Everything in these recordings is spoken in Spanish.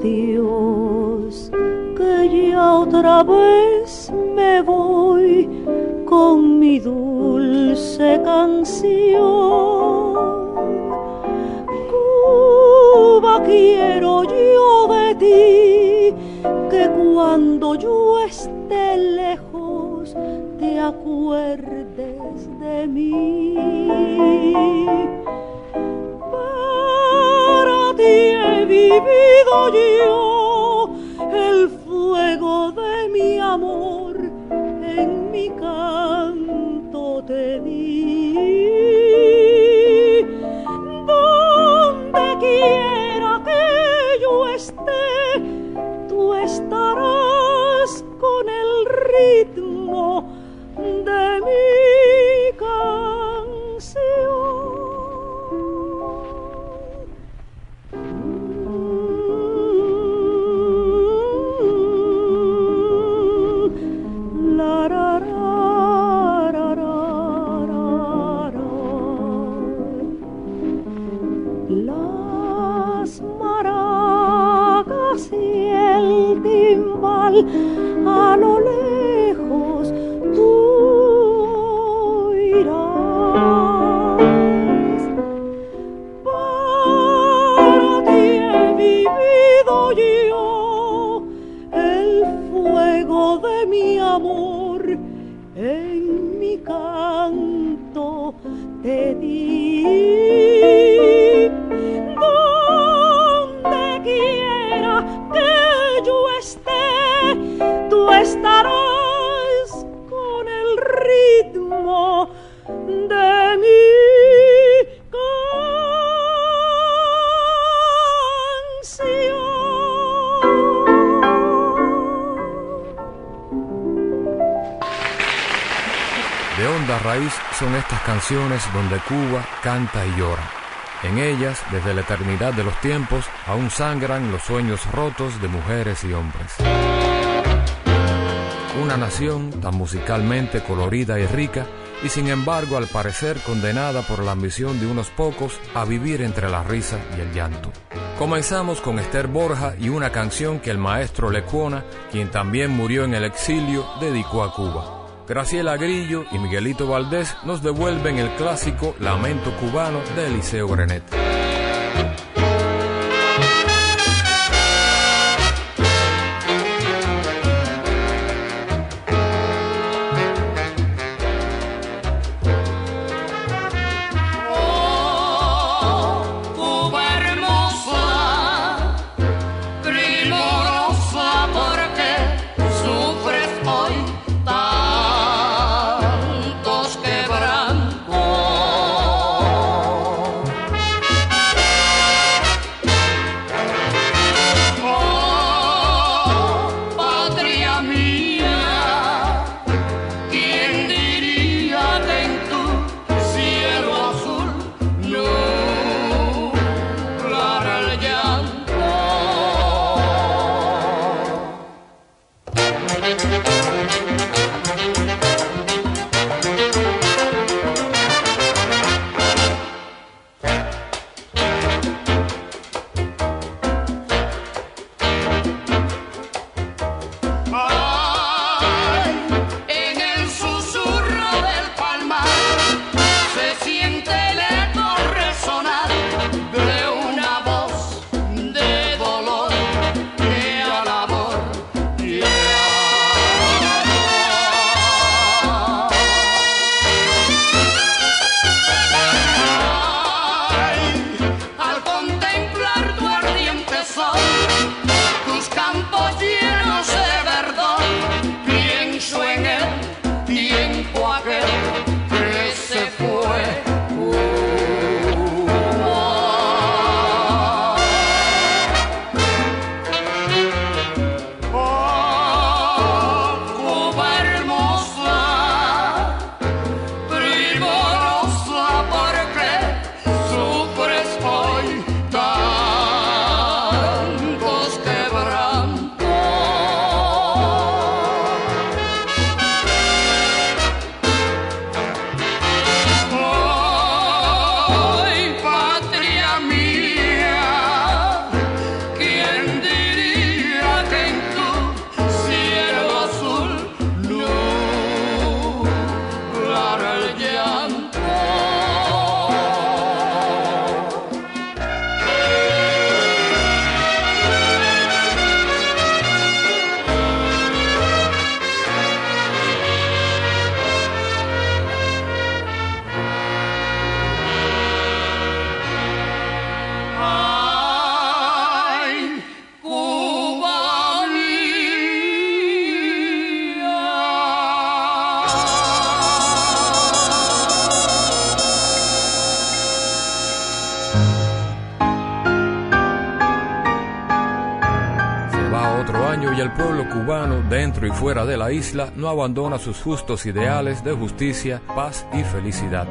Adiós, que ya otra vez me voy con mi dulce canción. Cuba quiero yo de ti, que cuando yo esté lejos te acuerdes de mí. Para ti he vivido yo estas canciones donde Cuba canta y llora. En ellas, desde la eternidad de los tiempos, aún sangran los sueños rotos de mujeres y hombres. Una nación tan musicalmente colorida y rica, y sin embargo al parecer condenada por la ambición de unos pocos a vivir entre la risa y el llanto. Comenzamos con Esther Borja y una canción que el maestro Lecuona, quien también murió en el exilio, dedicó a Cuba. Graciela Grillo y Miguelito Valdés nos devuelven el clásico Lamento cubano de Eliseo Grenet. Y fuera de la isla, no abandona sus justos ideales de justicia, paz y felicidad.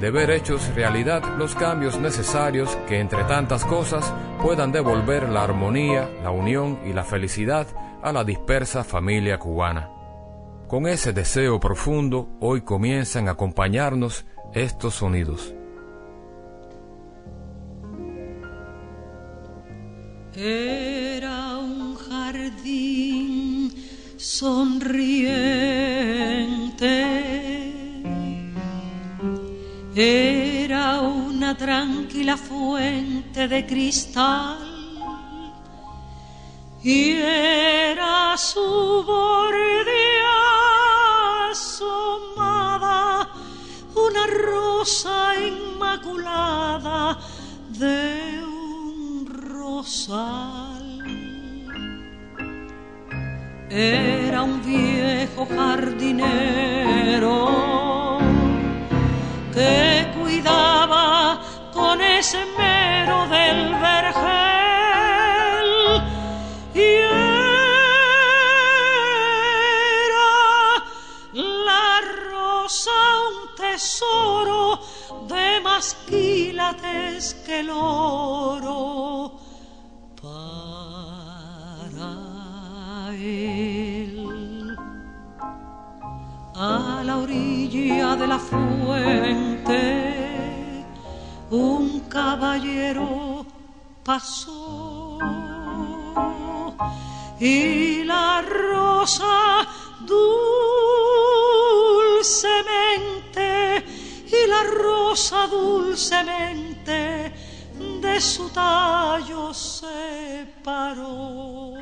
De ver hechos realidad los cambios necesarios que entre tantas cosas puedan devolver la armonía, la unión y la felicidad a la dispersa familia cubana. Con ese deseo profundo, hoy comienzan a acompañarnos estos sonidos. Era sonriente. Era una tranquila fuente de cristal. Y era su borde asomada una rosa inmaculada de era un viejo jardinero que cuidaba con ese mero del vergel. Y era la rosa un tesoro de más quilates que el oro la fuente un caballero pasó y la rosa dulcemente y la rosa dulcemente de su tallo se paró.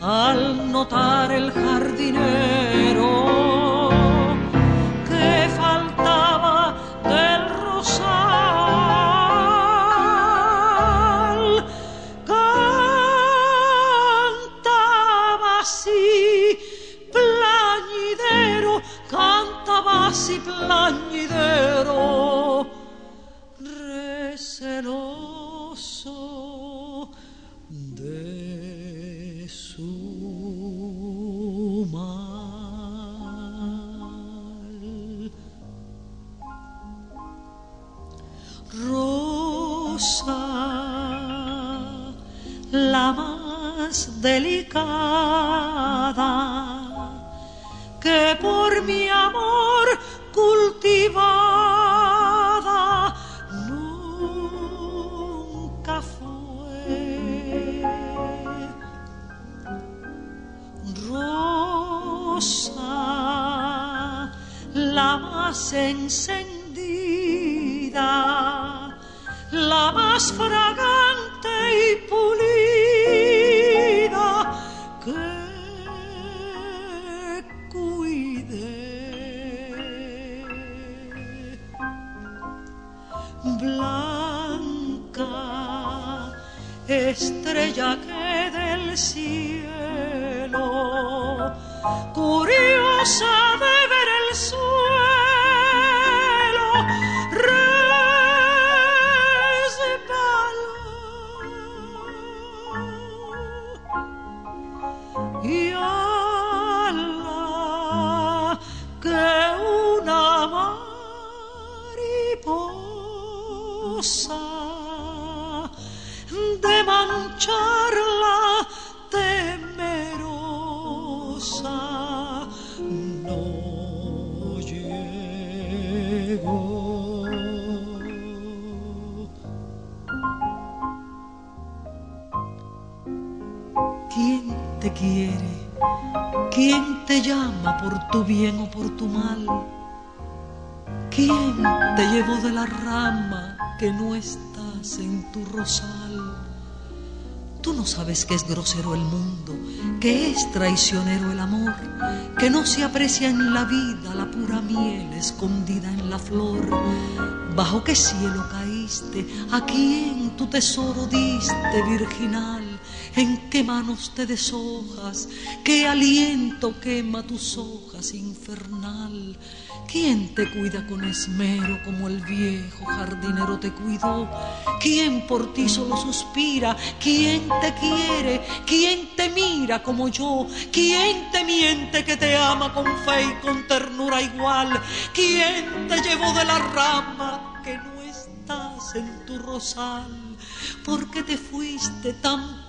Al notar el jardinero delicada que por mi amor cultivada nunca fue. Rosa, la más encendida la más fragante sun. Llama por tu bien o por tu mal? ¿Quién te llevó de la rama que no estás en tu rosal? Tú no sabes que es grosero el mundo, que es traicionero el amor, que no se aprecia en la vida la pura miel escondida en la flor. ¿Bajo qué cielo caíste? ¿A quién tu tesoro diste virginal? ¿En qué manos te deshojas? ¿Qué aliento quema tus hojas infernal? ¿Quién te cuida con esmero como el viejo jardinero te cuidó? ¿Quién por ti solo suspira? ¿Quién te quiere? ¿Quién te mira como yo? ¿Quién te miente que te ama con fe y con ternura igual? ¿Quién te llevó de la rama que no estás en tu rosal? ¿Por qué te fuiste tan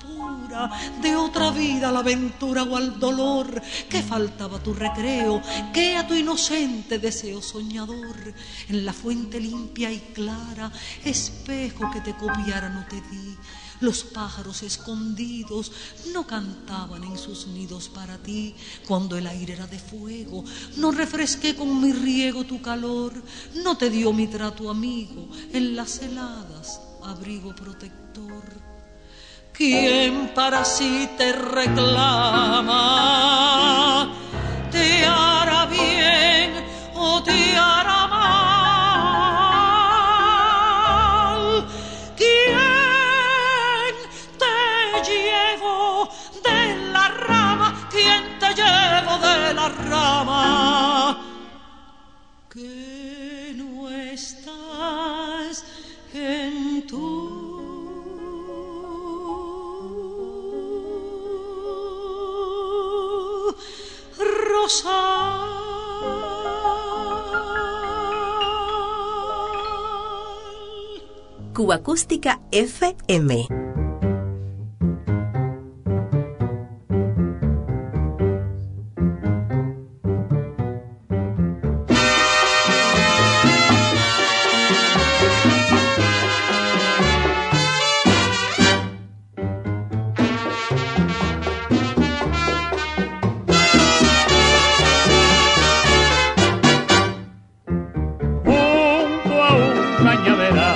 de otra vida la aventura o al dolor, que faltaba tu recreo, que a tu inocente deseo soñador, en la fuente limpia y clara, espejo que te copiara no te di. Los pájaros escondidos no cantaban en sus nidos para ti cuando el aire era de fuego. No refresqué con mi riego tu calor, no te dio mi trato amigo en las heladas abrigo protector. ¿Quién para sí te reclama? ¿Te hará bien o te hará mal? ¿Quién te llevó de la rama? ¿Quién te llevó de la rama? Cuba Acústica FM. Cubana.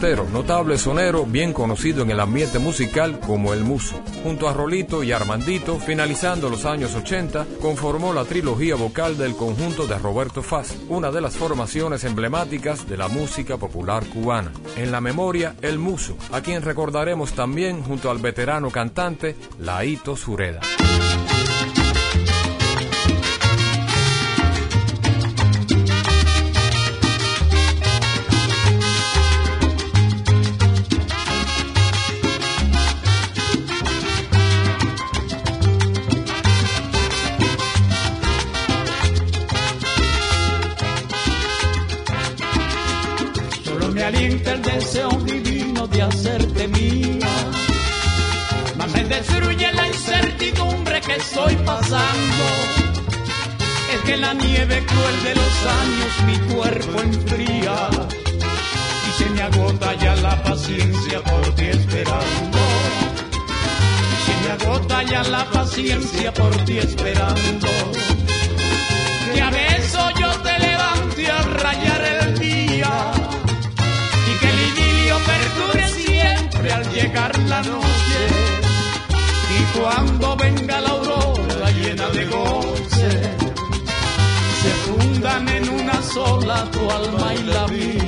Notable sonero bien conocido en el ambiente musical como El Muso. Junto a Rolito y Armandito, finalizando los años 80, conformó la trilogía vocal del conjunto de Roberto Faz, una de las formaciones emblemáticas de la música popular cubana. En la memoria, El Muso, a quien recordaremos también junto al veterano cantante Laito Sureda. El deseo divino de hacerte mía. Mas me destruye la incertidumbre que estoy pasando. Es que la nieve cruel de los años mi cuerpo enfría. Y se me agota ya la paciencia por ti esperando. Y se me agota ya la paciencia por ti esperando. Que a veces yo te levante a rayar llegar la noche. Y cuando venga la aurora llena de goce, se fundan en una sola tu alma y la mía.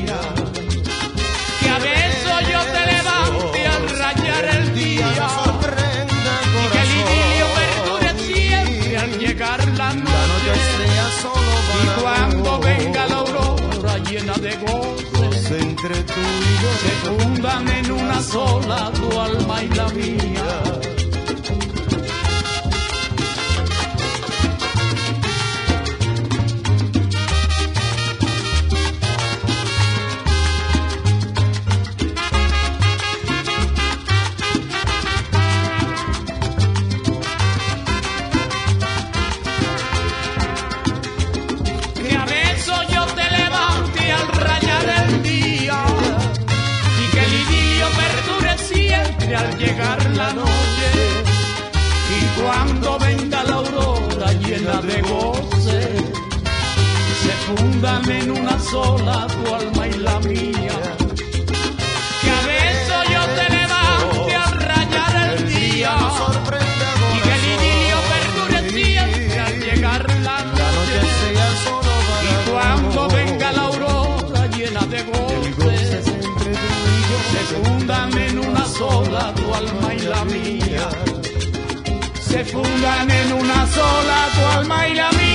Fundan en una sola tu alma y la mía. De se fundan en una sola tu alma y la mía Se fundan en una sola tu alma y la mía.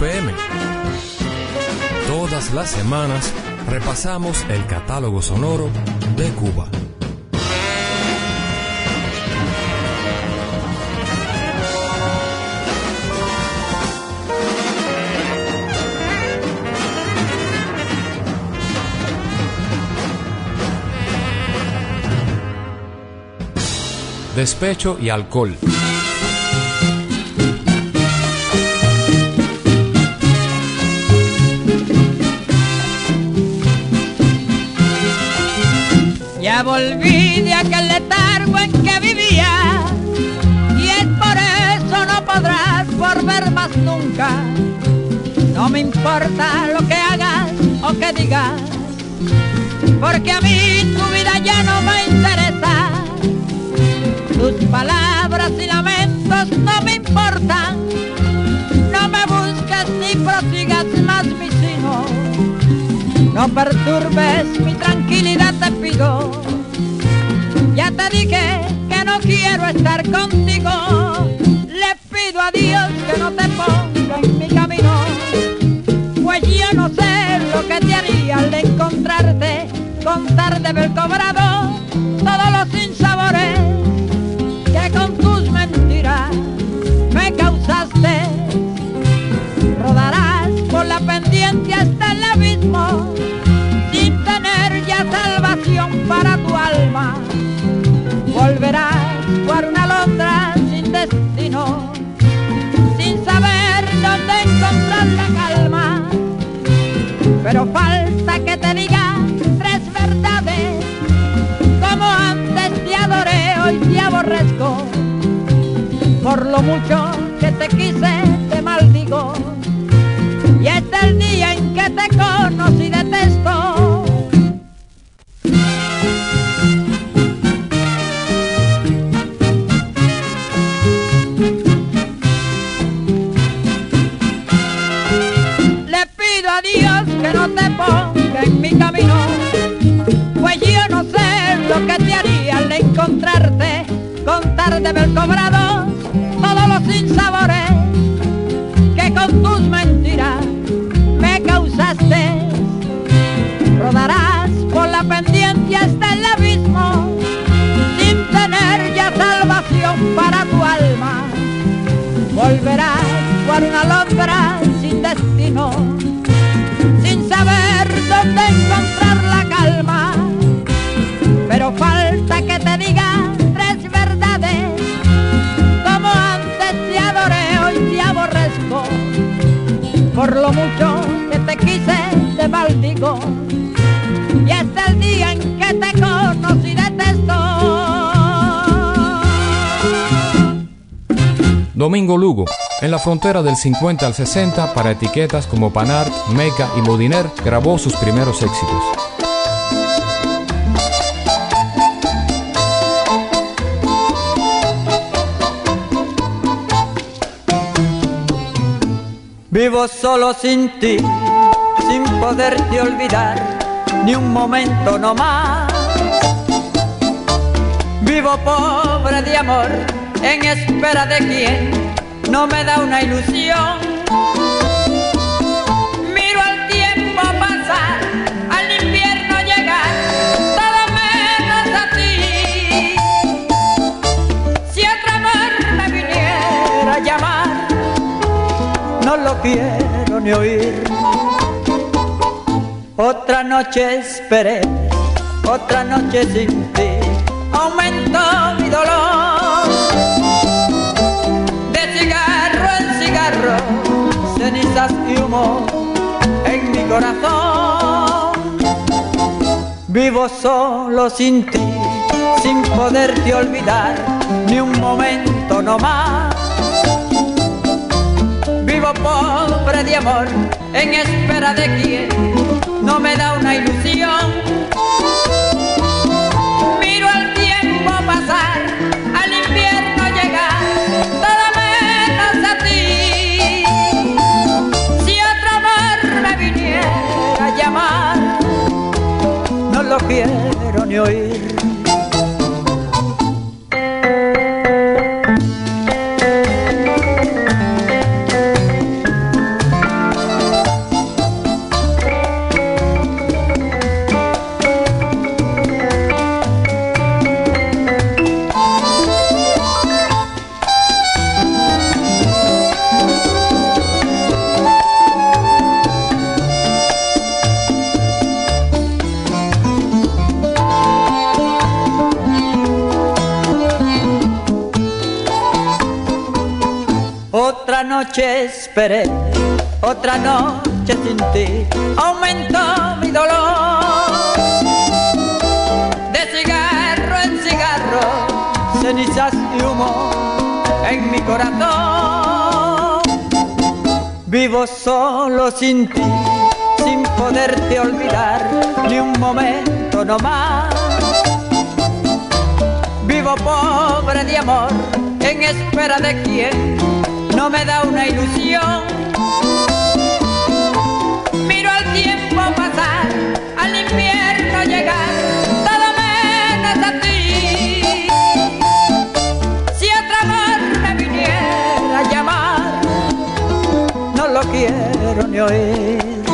FM. Todas las semanas repasamos el catálogo sonoro de Cuba. Despecho y alcohol. Volví de aquel letargo en que vivía y es por eso no podrás volver más nunca. No me importa lo que hagas o que digas, porque a mí tu vida ya no me interesa. Tus palabras y lamentos no me importan. No me busques ni prosigas más mi sino. No perturbes mi tranquilidad, te pido. Te dije que no quiero estar contigo. Le pido a Dios que no te ponga en mi camino. Pues yo no sé lo que te haría al encontrarte, contar de haber cobrado todos los sinsabores que con tus mentiras me causaste. Rodarás por la pendiente hasta el abismo, sin tener ya salvación para tu alma. Volverás por una alondra sin destino, sin saber dónde encontrar la calma. Pero falta que te diga tres verdades, como antes te adoré, hoy te aborrezco. Por lo mucho que te quise, te maldigo. Y es el día en que te encontrarte, contar de haber cobrado todos los sinsabores que con tus mentiras me causaste. Rodarás por la pendiente hasta el abismo, sin tener ya salvación para tu alma. Volverás por una alondra sin destino, mucho que te quise, te maldigo. Y es el día en que te conocí, detesto. Domingo Lugo, en la frontera del 50 al 60 para etiquetas como Panart, Meca y Modiner, grabó sus primeros éxitos. Vivo solo sin ti, sin poderte olvidar, ni un momento no más. Vivo pobre de amor, en espera de quien no me da una ilusión. Quiero ni oír. Otra noche esperé, otra noche sin ti, aumentó mi dolor. De cigarro en cigarro, cenizas y humo en mi corazón. Vivo solo sin ti, sin poderte olvidar, ni un momento no más. Pobre de amor, en espera de quien no me da una ilusión. Miro el tiempo pasar, al invierno llegar, todo menos a ti. Si otro amor me viniera a llamar, no lo quiero ni oír. Noche esperé, otra noche sin ti, aumentó mi dolor. De cigarro en cigarro, cenizas y humo en mi corazón. Vivo solo sin ti, sin poderte olvidar, ni un momento no más. Vivo pobre de amor, en espera de quien no me da una ilusión. Miro al tiempo pasar, al invierno llegar, todo menos a ti. Si otro amor me viniera a llamar, no lo quiero ni oír.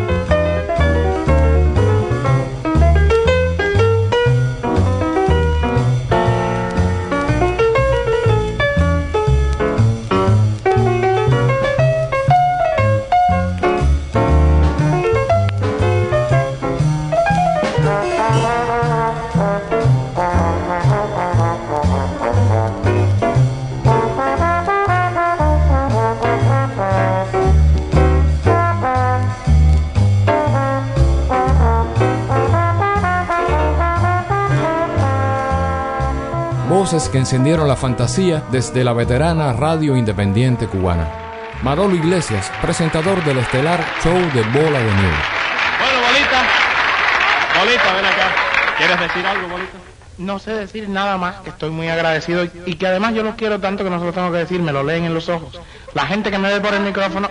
Que encendieron la fantasía desde la veterana radio independiente cubana. Manolo Iglesias, presentador del estelar show de Bola de Nieve. Bueno, Bolita. Bolita, ven acá. ¿Quieres decir algo, Bolita? No sé decir nada más, que estoy muy agradecido y, que además yo los quiero tanto que no se lo tengo que decir, me lo leen en los ojos. La gente que me ve por el micrófono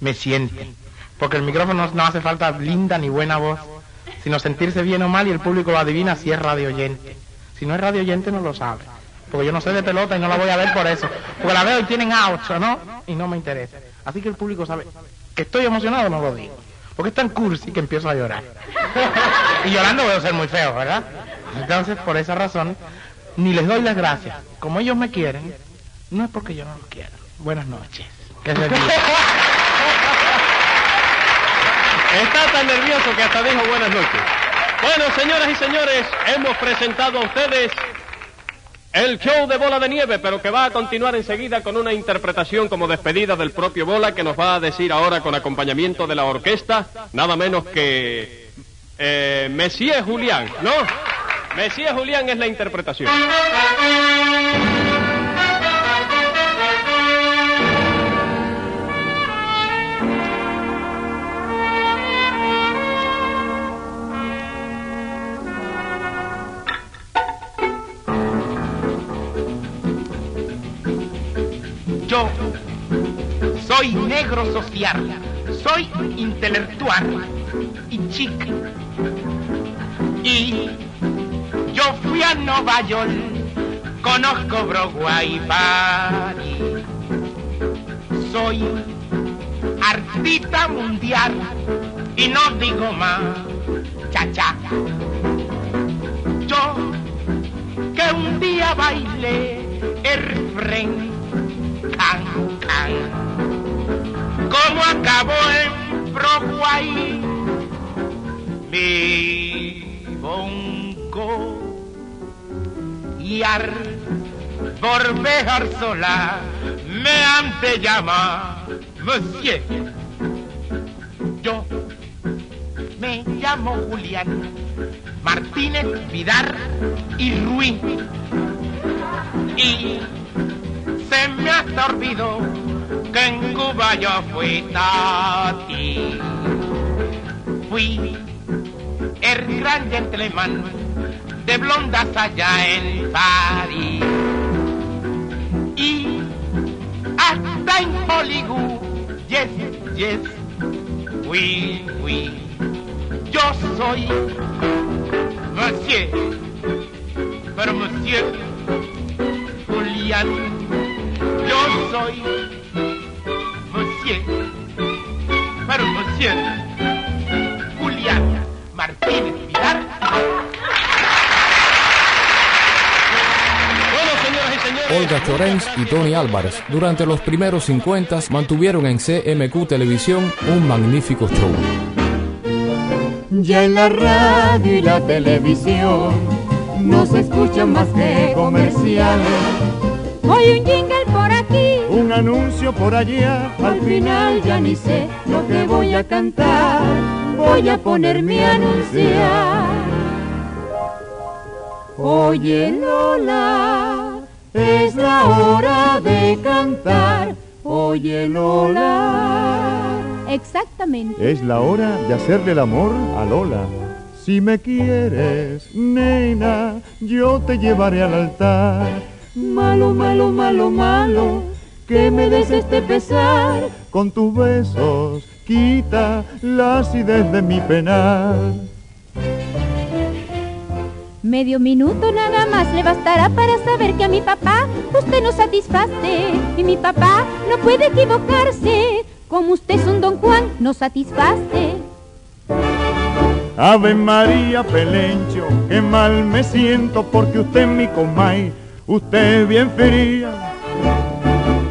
me siente, porque el micrófono no, no hace falta linda ni buena voz, sino sentirse bien o mal y el público lo adivina si es radio oyente. Si no es radio oyente no lo sabe, porque yo no sé de pelota y no la voy a ver por eso, porque la veo y tienen outs, ¿no? Y no me interesa. Así que el público sabe que estoy emocionado, no lo digo, porque es tan cursi que empiezo a llorar. y llorando voy a ser muy feo, ¿verdad? Entonces, por esa razón, ni les doy las gracias. Como ellos me quieren, no es porque yo no los quiera. Buenas noches. Que se. Está tan nervioso que hasta dijo buenas noches. Bueno, señoras y señores, hemos presentado a ustedes el show de Bola de Nieve, pero que va a continuar enseguida con una interpretación como despedida del propio Bola, que nos va a decir ahora con acompañamiento de la orquesta, nada menos que eh, Messier Julián, ¿no? Messier Julián es la interpretación. Soy negro social, soy intelectual y chic. Y yo fui a Nueva York, conozco Broadway y. Soy artista mundial y no digo más, cha cha. Yo que un día bailé el refrén Como acabó en Broadway, mi bongo y al dejar sola, me han de llamar Monsieur. Yo me llamo Julián Martínez Vidar y Ruiz. Y se me ha sorbido que en Cuba yo fui ti. Fui el gran gentleman de blondas allá en París. Y hasta en Hollywood, yes, yes, fui, fui. Yo soy Monsieur, pero Monsieur Julián, yo soy Monsieur, pero Monsieur Julián Martínez Pilar. Olga Chorens y Tony Álvarez durante los primeros 50 mantuvieron en CMQ Televisión un magnífico show. Ya en la radio y la televisión no se escuchan más que comerciales. Hoy un jingle aquí, Un anuncio por allá, al final ya ni sé lo que voy a cantar. Voy a ponerme a anunciar. Oye Lola, es la hora de cantar. Oye Lola. Exactamente. es la hora de hacerle el amor a Lola. Si me quieres, nena, yo te llevaré al altar. Malo, malo, malo, malo, que me des este pesar. Con tus besos quita la acidez de mi penar. Medio minuto nada más le bastará para saber que a mi papá usted no satisface. Y mi papá no puede equivocarse. Como usted es un don Juan, no satisface. Ave María Pelencho, qué mal me siento porque usted es mi comay, usted es bien fría.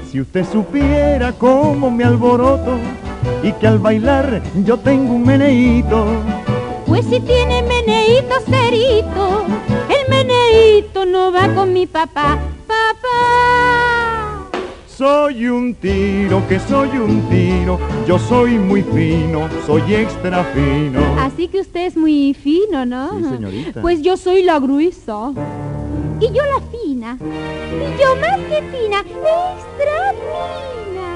Si usted supiera cómo me alboroto y que al bailar yo tengo un meneíto. Pues si tiene meneíto cerito, el meneíto no va con mi papá. Papá. Soy un tiro, que soy un tiro, yo soy muy fino, soy extra fino. Así que usted es muy fino, ¿no? Sí, señorita. Pues yo soy la gruesa. Y yo la fina. Y yo más que fina, extra fina.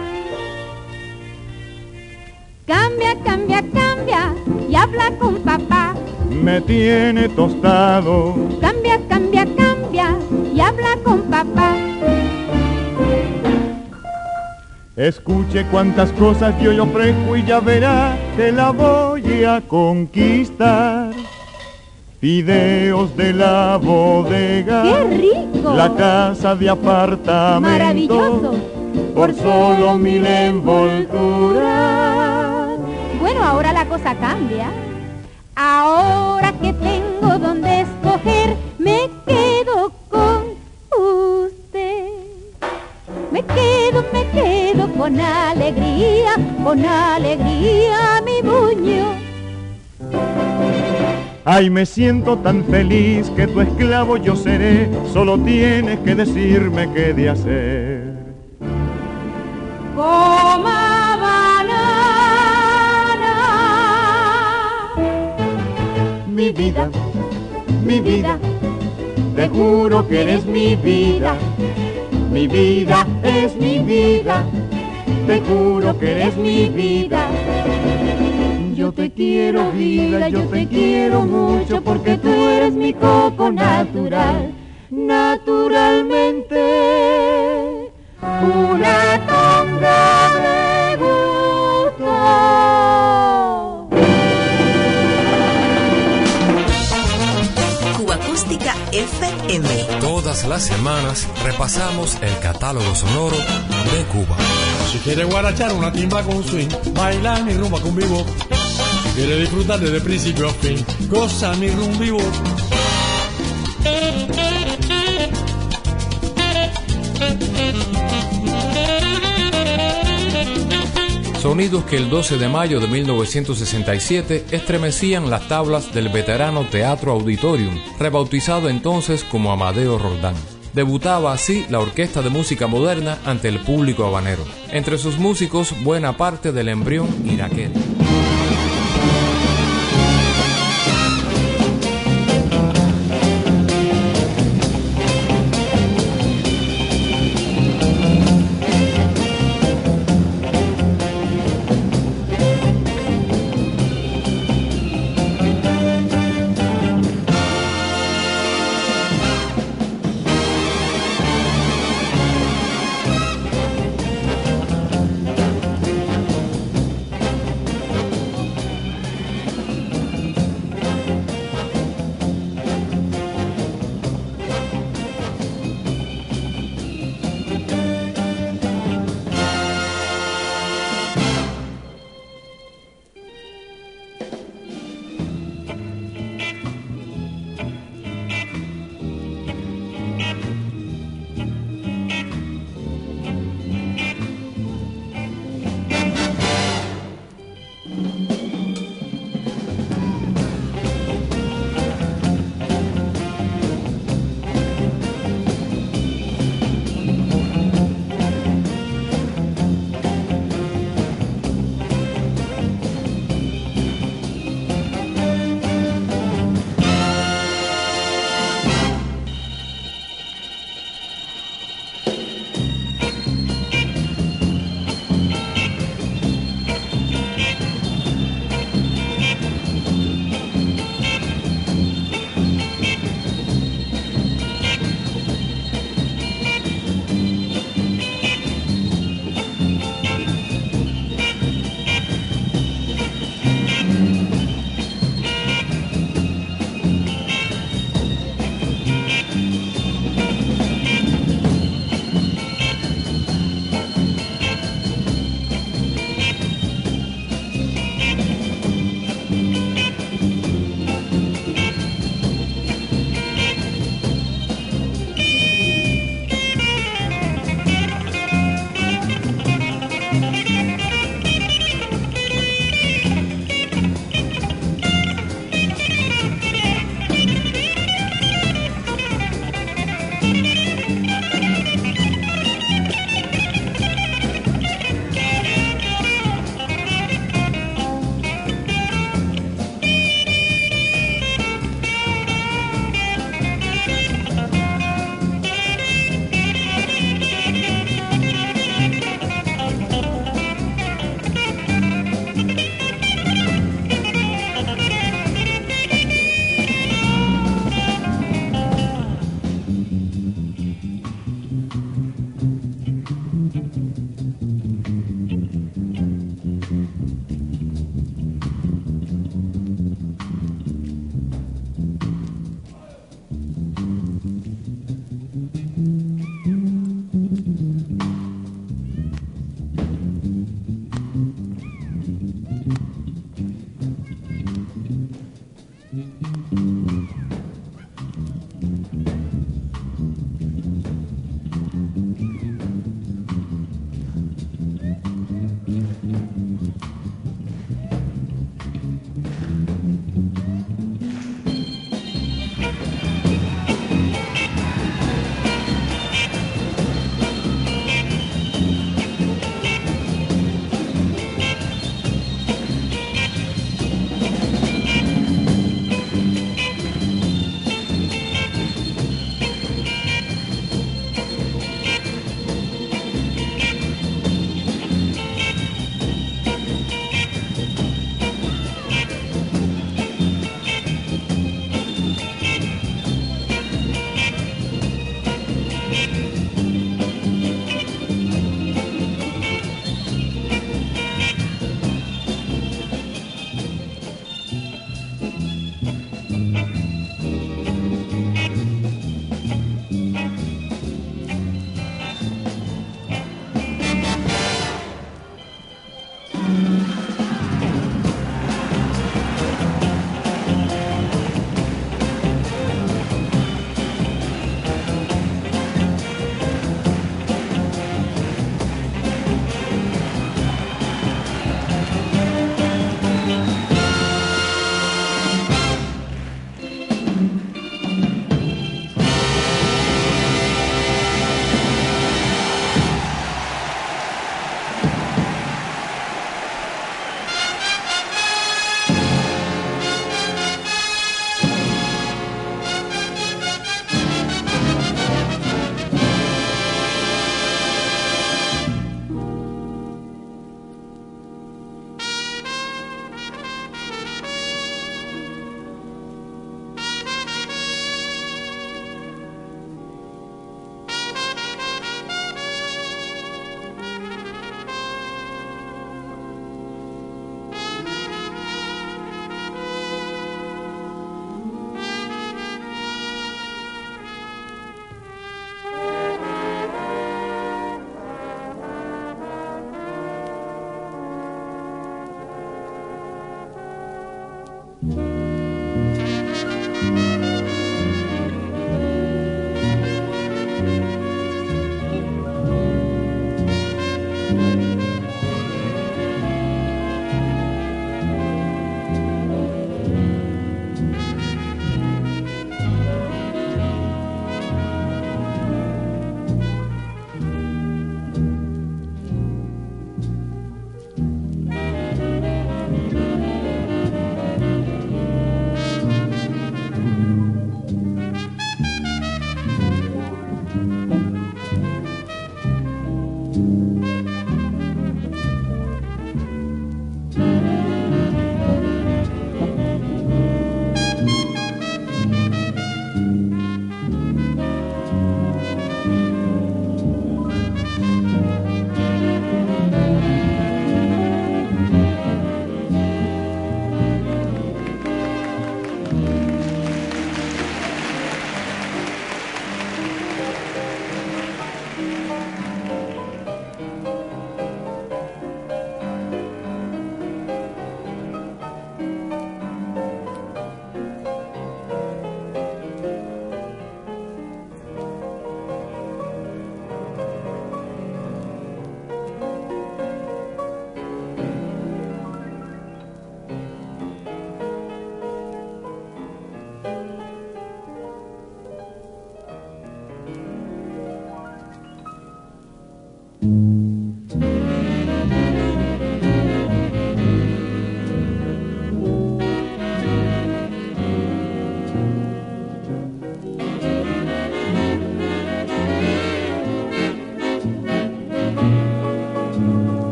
Cambia, cambia, cambia y habla con papá. Me tiene tostado, Cambia, cambia, cambia y habla con papá. escuche cuántas cosas yo le ofrezco y ya verá que la voy a conquistar. Fideos de la bodega. ¡Qué rico! La casa de apartamento. Maravilloso. Por solo mil envolturas. Bueno, ahora la cosa cambia. Ahora que tengo donde escoger, me quedo con usted. Me quedo, me quedo con alegría, con alegría, mi buño. Ay, me siento tan feliz que tu esclavo yo seré. Solo tienes que decirme qué de hacer. Coma banana. Mi vida, mi vida, te juro que eres mi vida. Mi vida es mi vida, te juro que eres mi vida. Yo te quiero vida, yo te quiero mucho porque tú eres mi coco natural, naturalmente. Una tonga de gusto. Cuba Acústica FM. Todas las semanas repasamos el catálogo sonoro de Cuba. Si quieres guarachar una timba con swing, bailar mi rumba con vivo. Si quieres disfrutar desde principio a fin, goza mi rumba vivo. Sonidos que el 12 de mayo de 1967 estremecían las tablas del veterano Teatro Auditorium, rebautizado entonces como Amadeo Roldán. Debutaba así la Orquesta de Música Moderna ante el público habanero. Entre sus músicos, buena parte del embrión iraquero.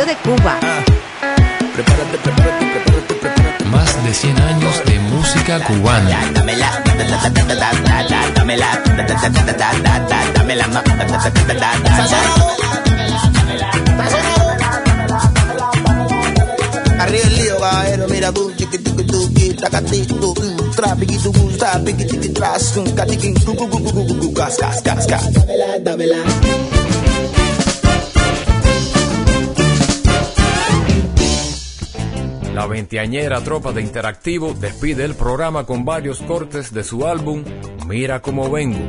Diario de Cuba. Más de 100 años de música cubana. Arriba el lío, caballero, mira tú, chiquitiqui, tuqui, tacati, tu, mm, trapiqui, tu, gu, trapiqui, La veinteañera tropa de Interactivo despide el programa con varios cortes de su álbum Mira cómo vengo.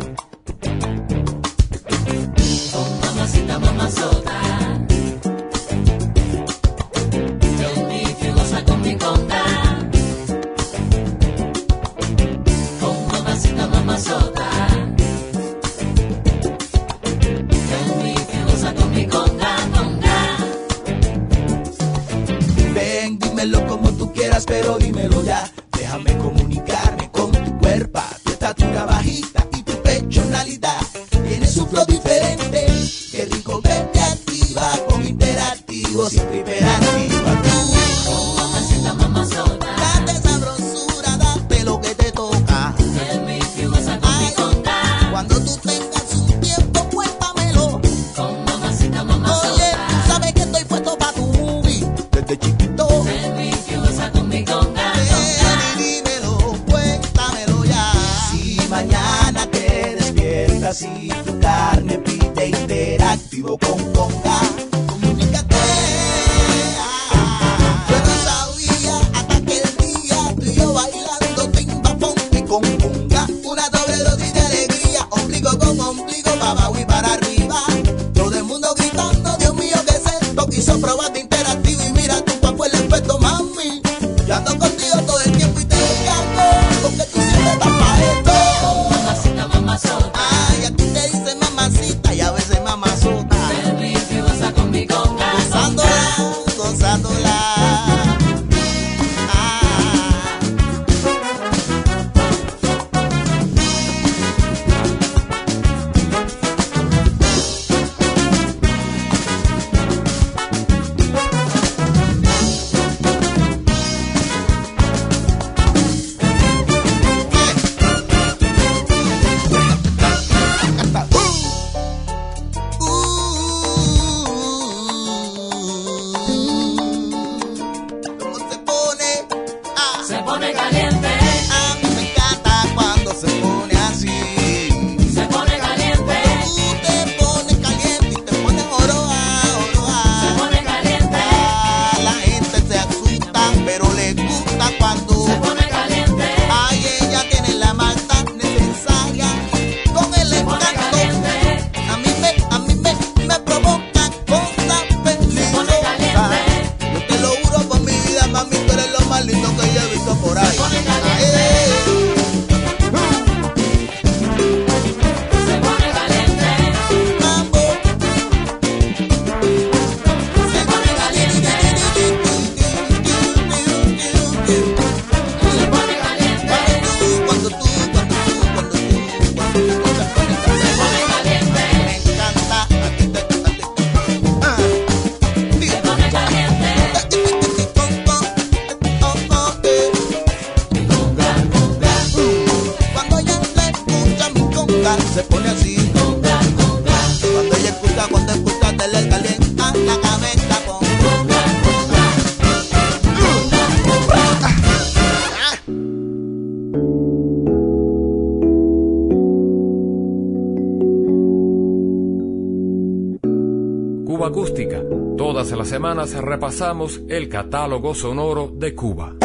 semanas repasamos el catálogo sonoro de Cuba.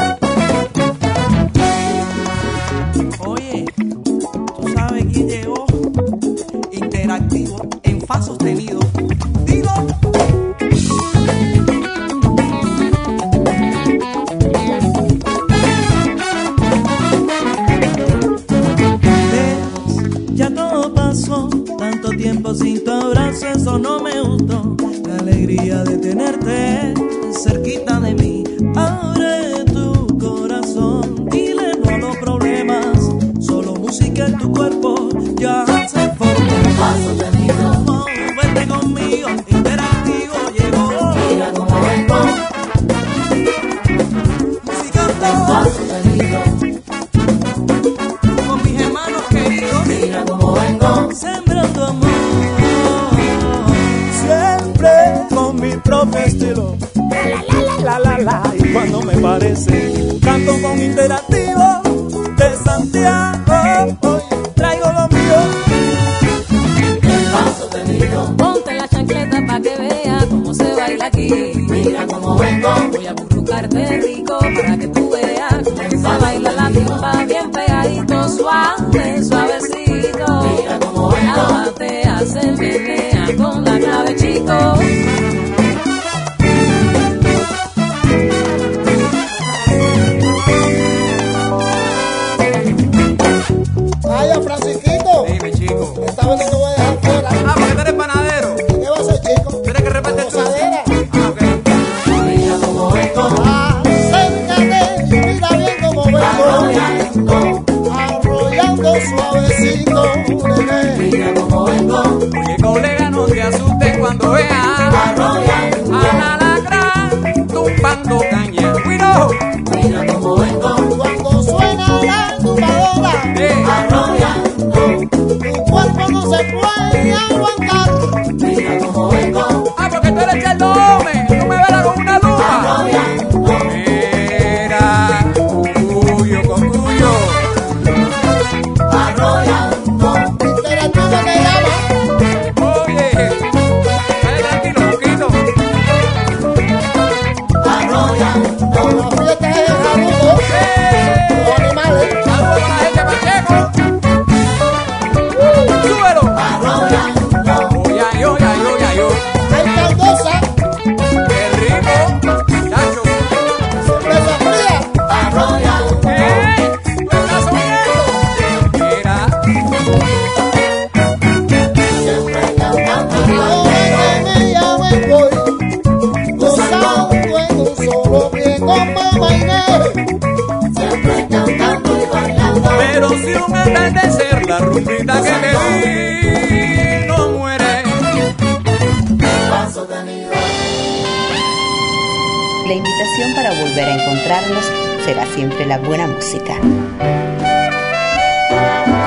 La invitación para volver a encontrarnos será siempre la buena música.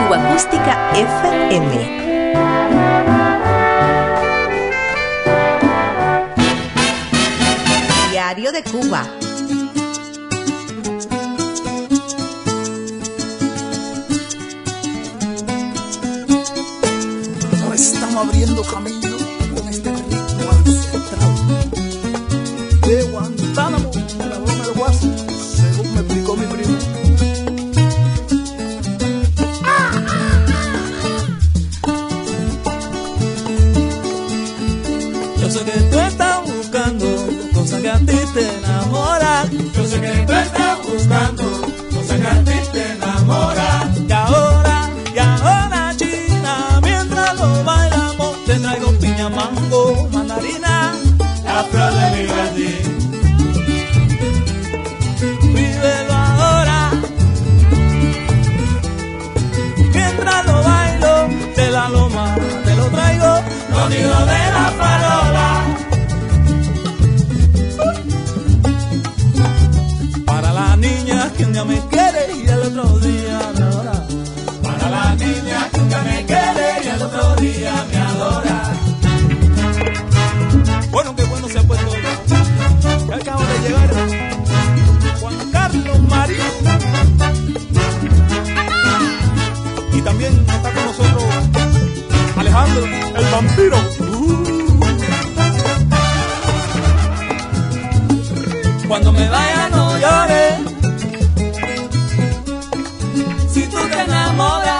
Cuba Acústica FM. Diario de Cuba. Estamos abriendo camino se enamora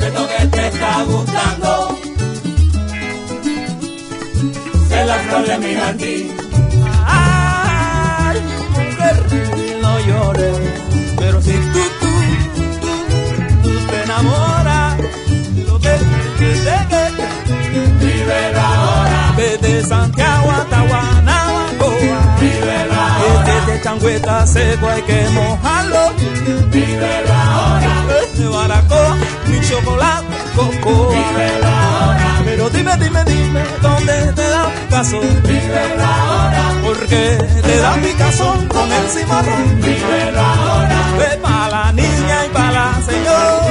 de lo que te está gustando. Se la flor de mi jardín. Ay, mujer, no llores, pero si tú, tú, tú, te enamoras, lo que te deje, vive la hora. Desde Santiago a changüeta seco hay que mojarlo. Vívelo ahora. Este baracoa, ni chocolate, coco. Vívelo ahora. Pero dime, dime, dime, ¿dónde te da Picasso? Vívelo ahora. Porque te da Picasso con el cimarrón. Vívelo ahora. Ve pa' la niña y pa' la señora.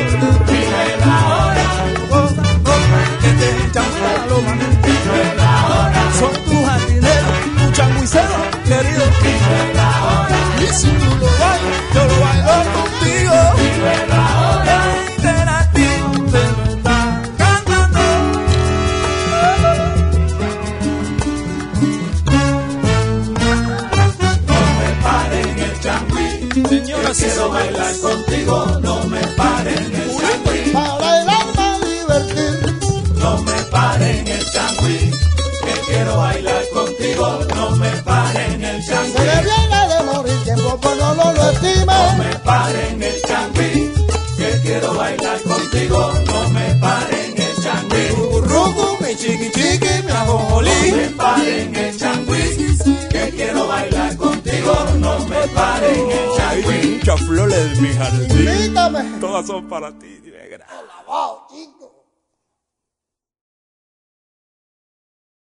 Vívelo ahora. Cosa, cosa, que te echan la loma. Vívelo ahora. Son tus jardineros, tus changuiceros, queridos. Vívelo ahora. Y si tú lo bailas, yo lo bailo contigo. Vive ahora. Interactivo te lo cantando. No me paren el changüí. Señora, quiero bailar contigo. No me paren el No me paren el changuí, que quiero bailar contigo. No me paren el changuí. Rucu, mi chiqui chiqui, mi ajojolí. No me paren el changuí, que quiero bailar contigo. No me paren el changuí. Muchas flores de mi jardín. Todas son para ti, negra.